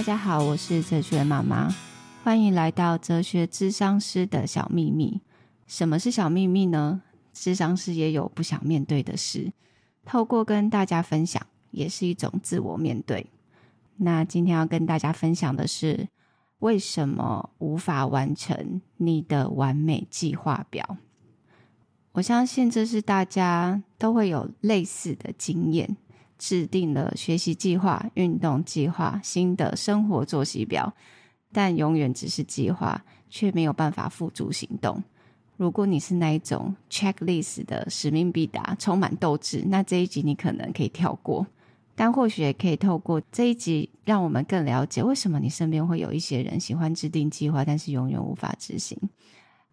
大家好，我是哲学妈妈，欢迎来到哲学智商师的小秘密。什么是小秘密呢？智商师也有不想面对的事，透过跟大家分享，也是一种自我面对。那今天要跟大家分享的是，为什么无法完成你的完美计划表？我相信这是大家都会有类似的经验。制定了学习计划、运动计划、新的生活作息表，但永远只是计划，却没有办法付诸行动。如果你是那一种 checklist 的使命必达、充满斗志，那这一集你可能可以跳过。但或许也可以透过这一集，让我们更了解为什么你身边会有一些人喜欢制定计划，但是永远无法执行。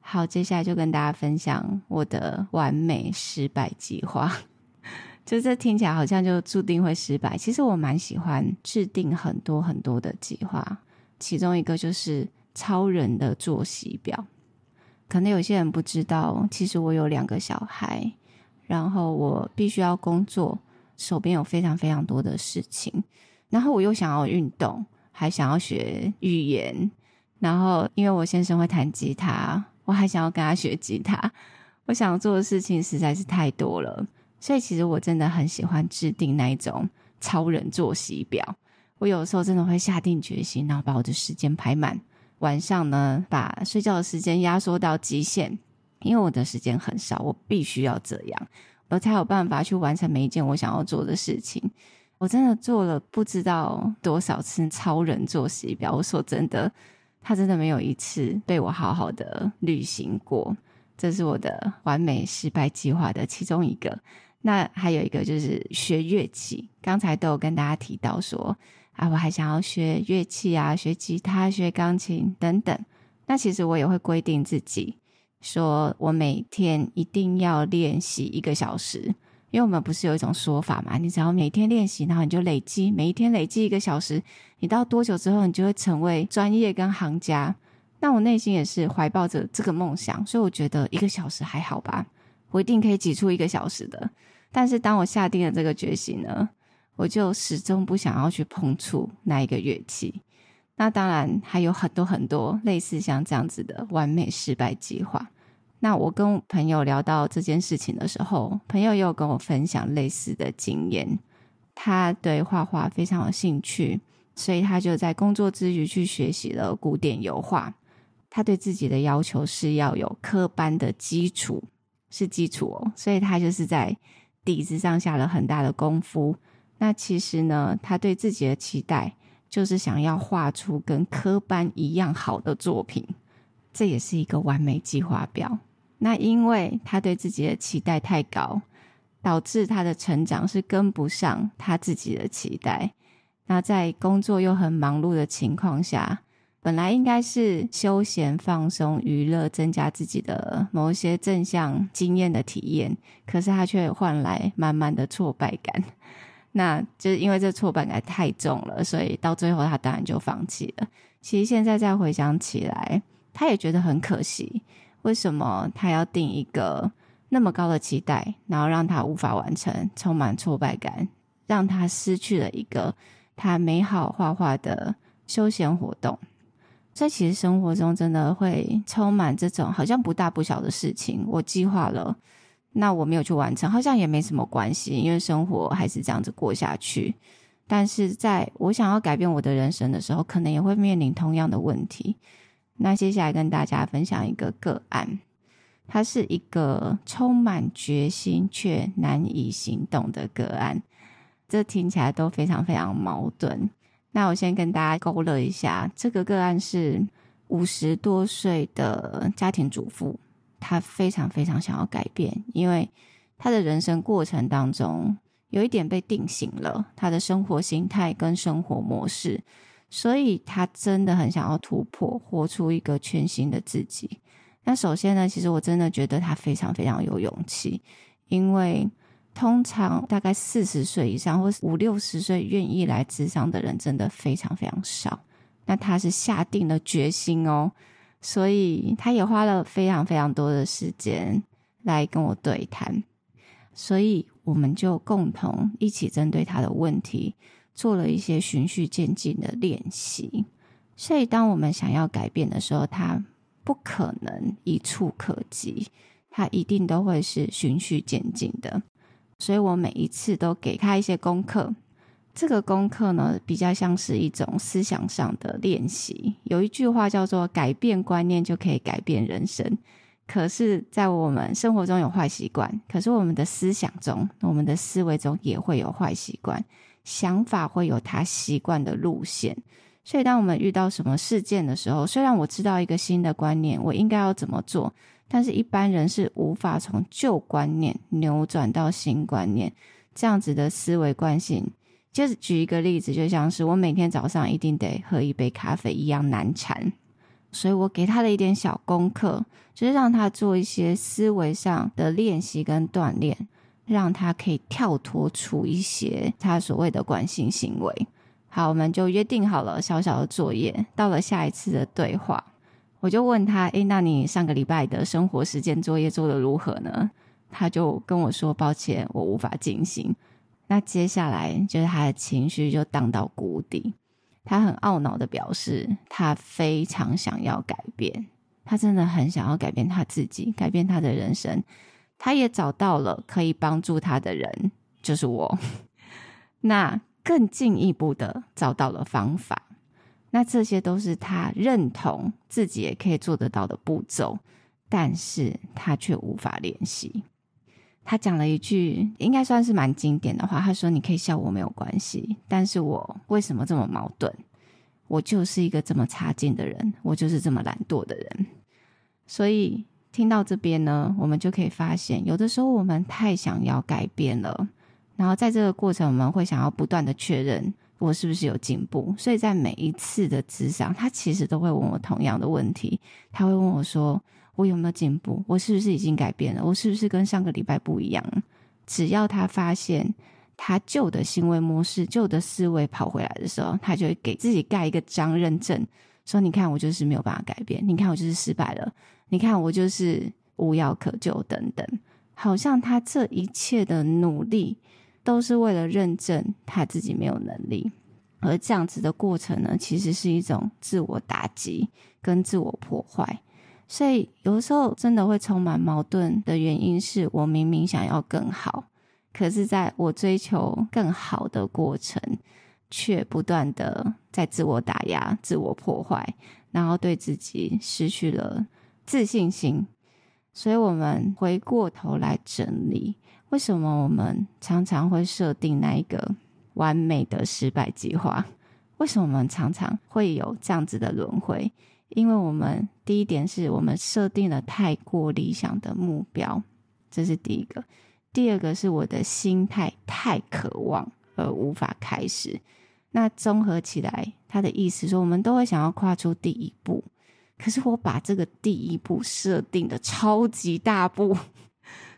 好，接下来就跟大家分享我的完美失败计划。就这听起来好像就注定会失败。其实我蛮喜欢制定很多很多的计划，其中一个就是超人的作息表。可能有些人不知道，其实我有两个小孩，然后我必须要工作，手边有非常非常多的事情，然后我又想要运动，还想要学语言，然后因为我先生会弹吉他，我还想要跟他学吉他，我想做的事情实在是太多了。所以其实我真的很喜欢制定那一种超人作息表。我有时候真的会下定决心，然后把我的时间排满。晚上呢，把睡觉的时间压缩到极限，因为我的时间很少，我必须要这样，我才有办法去完成每一件我想要做的事情。我真的做了不知道多少次超人作息表。我说真的，他真的没有一次被我好好的履行过。这是我的完美失败计划的其中一个。那还有一个就是学乐器，刚才都有跟大家提到说，啊，我还想要学乐器啊，学吉他、学钢琴等等。那其实我也会规定自己，说我每天一定要练习一个小时，因为我们不是有一种说法嘛，你只要每天练习，然后你就累积，每一天累积一个小时，你到多久之后，你就会成为专业跟行家。那我内心也是怀抱着这个梦想，所以我觉得一个小时还好吧。我一定可以挤出一个小时的，但是当我下定了这个决心呢，我就始终不想要去碰触那一个乐器。那当然还有很多很多类似像这样子的完美失败计划。那我跟朋友聊到这件事情的时候，朋友也有跟我分享类似的经验。他对画画非常有兴趣，所以他就在工作之余去学习了古典油画。他对自己的要求是要有科班的基础。是基础哦，所以他就是在底子上下了很大的功夫。那其实呢，他对自己的期待就是想要画出跟科班一样好的作品，这也是一个完美计划表。那因为他对自己的期待太高，导致他的成长是跟不上他自己的期待。那在工作又很忙碌的情况下，本来应该是休闲放松、娱乐，增加自己的某一些正向经验的体验，可是他却换来满满的挫败感。那就是因为这挫败感太重了，所以到最后他当然就放弃了。其实现在再回想起来，他也觉得很可惜。为什么他要定一个那么高的期待，然后让他无法完成，充满挫败感，让他失去了一个他美好画画的休闲活动？在其实生活中真的会充满这种好像不大不小的事情，我计划了，那我没有去完成，好像也没什么关系，因为生活还是这样子过下去。但是在我想要改变我的人生的时候，可能也会面临同样的问题。那接下来跟大家分享一个个案，它是一个充满决心却难以行动的个案，这听起来都非常非常矛盾。那我先跟大家勾勒一下，这个个案是五十多岁的家庭主妇，她非常非常想要改变，因为她的人生过程当中有一点被定型了，她的生活心态跟生活模式，所以她真的很想要突破，活出一个全新的自己。那首先呢，其实我真的觉得她非常非常有勇气，因为。通常大概四十岁以上或五六十岁愿意来咨商的人，真的非常非常少。那他是下定了决心哦，所以他也花了非常非常多的时间来跟我对谈。所以我们就共同一起针对他的问题做了一些循序渐进的练习。所以，当我们想要改变的时候，它不可能一触可及，它一定都会是循序渐进的。所以我每一次都给他一些功课。这个功课呢，比较像是一种思想上的练习。有一句话叫做“改变观念就可以改变人生”。可是，在我们生活中有坏习惯，可是我们的思想中、我们的思维中也会有坏习惯，想法会有他习惯的路线。所以，当我们遇到什么事件的时候，虽然我知道一个新的观念，我应该要怎么做，但是一般人是无法从旧观念扭转到新观念，这样子的思维惯性。就是举一个例子，就像是我每天早上一定得喝一杯咖啡一样难缠，所以我给他的一点小功课，就是让他做一些思维上的练习跟锻炼，让他可以跳脱出一些他所谓的惯性行为。好，我们就约定好了小小的作业，到了下一次的对话，我就问他：“诶，那你上个礼拜的生活实践作业做得如何呢？”他就跟我说：“抱歉，我无法进行。”那接下来就是他的情绪就荡到谷底，他很懊恼的表示，他非常想要改变，他真的很想要改变他自己，改变他的人生。他也找到了可以帮助他的人，就是我。那更进一步的找到了方法，那这些都是他认同自己也可以做得到的步骤，但是他却无法练习。他讲了一句应该算是蛮经典的话，他说：“你可以笑我没有关系，但是我为什么这么矛盾？我就是一个这么差劲的人，我就是这么懒惰的人。”所以听到这边呢，我们就可以发现，有的时候我们太想要改变了，然后在这个过程，我们会想要不断的确认我是不是有进步。所以在每一次的咨商，他其实都会问我同样的问题，他会问我说，我有没有进步？我是不是已经改变了？我是不是跟上个礼拜不一样？只要他发现他旧的行为模式、旧的思维跑回来的时候，他就会给自己盖一个章认证，说：“你看，我就是没有办法改变。你看，我就是失败了。你看，我就是无药可救。”等等，好像他这一切的努力都是为了认证他自己没有能力。而这样子的过程呢，其实是一种自我打击跟自我破坏。所以有时候真的会充满矛盾的原因是我明明想要更好，可是在我追求更好的过程，却不断的在自我打压、自我破坏，然后对自己失去了自信心。所以我们回过头来整理，为什么我们常常会设定那一个完美的失败计划？为什么我们常常会有这样子的轮回？因为我们第一点是我们设定了太过理想的目标，这是第一个；第二个是我的心态太渴望而无法开始。那综合起来，他的意思说，我们都会想要跨出第一步，可是我把这个第一步设定的超级大步，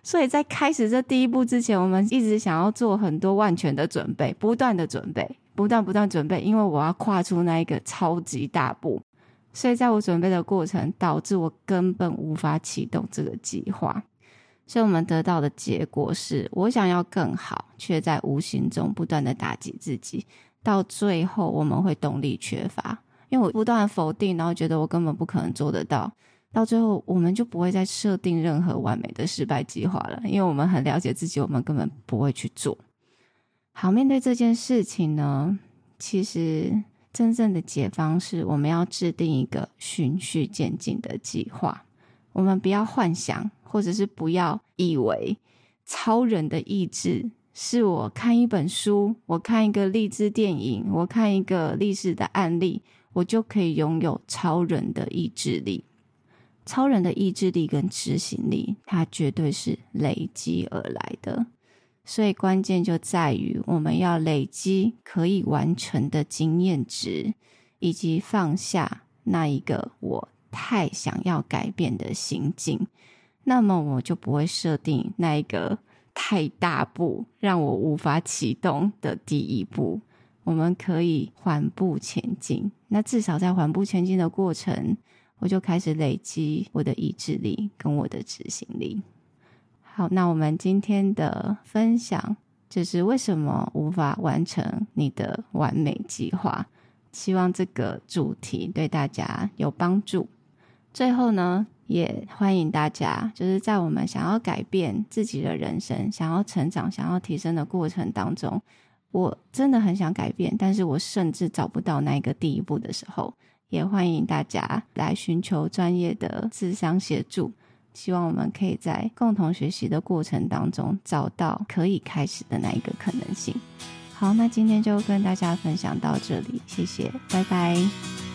所以在开始这第一步之前，我们一直想要做很多万全的准备，不断的准备，不断不断准备，因为我要跨出那一个超级大步。所以，在我准备的过程，导致我根本无法启动这个计划。所以我们得到的结果是，我想要更好，却在无形中不断的打击自己。到最后，我们会动力缺乏，因为我不断否定，然后觉得我根本不可能做得到。到最后，我们就不会再设定任何完美的失败计划了，因为我们很了解自己，我们根本不会去做。好，面对这件事情呢，其实。真正的解方是，我们要制定一个循序渐进的计划。我们不要幻想，或者是不要以为超人的意志是我看一本书，我看一个励志电影，我看一个历史的案例，我就可以拥有超人的意志力。超人的意志力跟执行力，它绝对是累积而来的。所以关键就在于我们要累积可以完成的经验值，以及放下那一个我太想要改变的心境。那么我就不会设定那一个太大步，让我无法启动的第一步。我们可以缓步前进。那至少在缓步前进的过程，我就开始累积我的意志力跟我的执行力。好，那我们今天的分享就是为什么无法完成你的完美计划。希望这个主题对大家有帮助。最后呢，也欢迎大家，就是在我们想要改变自己的人生、想要成长、想要提升的过程当中，我真的很想改变，但是我甚至找不到那一个第一步的时候，也欢迎大家来寻求专业的智商协助。希望我们可以在共同学习的过程当中，找到可以开始的那一个可能性。好，那今天就跟大家分享到这里，谢谢，拜拜。